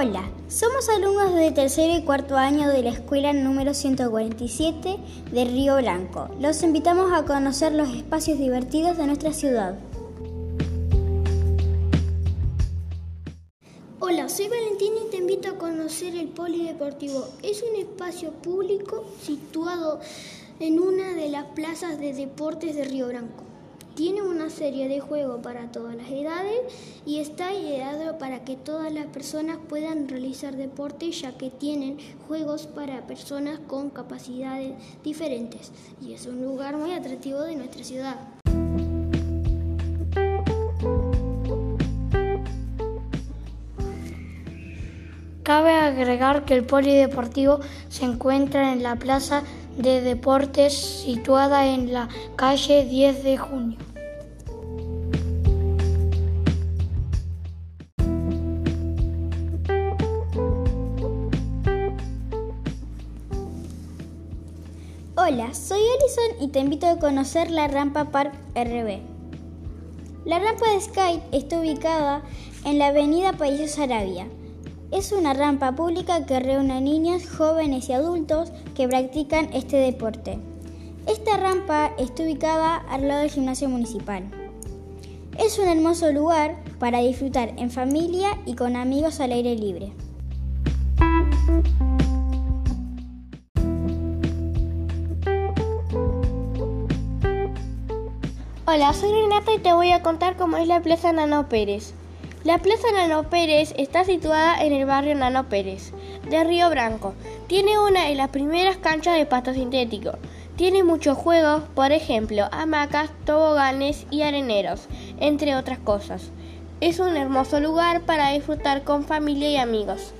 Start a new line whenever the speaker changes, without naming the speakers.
Hola, somos alumnos de tercero y cuarto año de la escuela número 147 de Río Blanco. Los invitamos a conocer los espacios divertidos de nuestra ciudad.
Hola, soy Valentina y te invito a conocer el Polideportivo. Es un espacio público situado en una de las plazas de deportes de Río Blanco. Tiene una serie de juegos para todas las edades y está ideado para que todas las personas puedan realizar deporte ya que tienen juegos para personas con capacidades diferentes y es un lugar muy atractivo de nuestra ciudad.
Cabe agregar que el polideportivo se encuentra en la Plaza de Deportes situada en la calle 10 de junio.
Hola, soy Alison y te invito a conocer la rampa Park RB. La rampa de Sky está ubicada en la avenida Países Arabia. Es una rampa pública que reúne a niños, jóvenes y adultos que practican este deporte. Esta rampa está ubicada al lado del gimnasio municipal. Es un hermoso lugar para disfrutar en familia y con amigos al aire libre.
Hola, soy Renata y te voy a contar cómo es la Plaza Nano Pérez. La Plaza Nano Pérez está situada en el barrio Nano Pérez, de Río Branco. Tiene una de las primeras canchas de pasto sintético. Tiene muchos juegos, por ejemplo, hamacas, toboganes y areneros, entre otras cosas. Es un hermoso lugar para disfrutar con familia y amigos.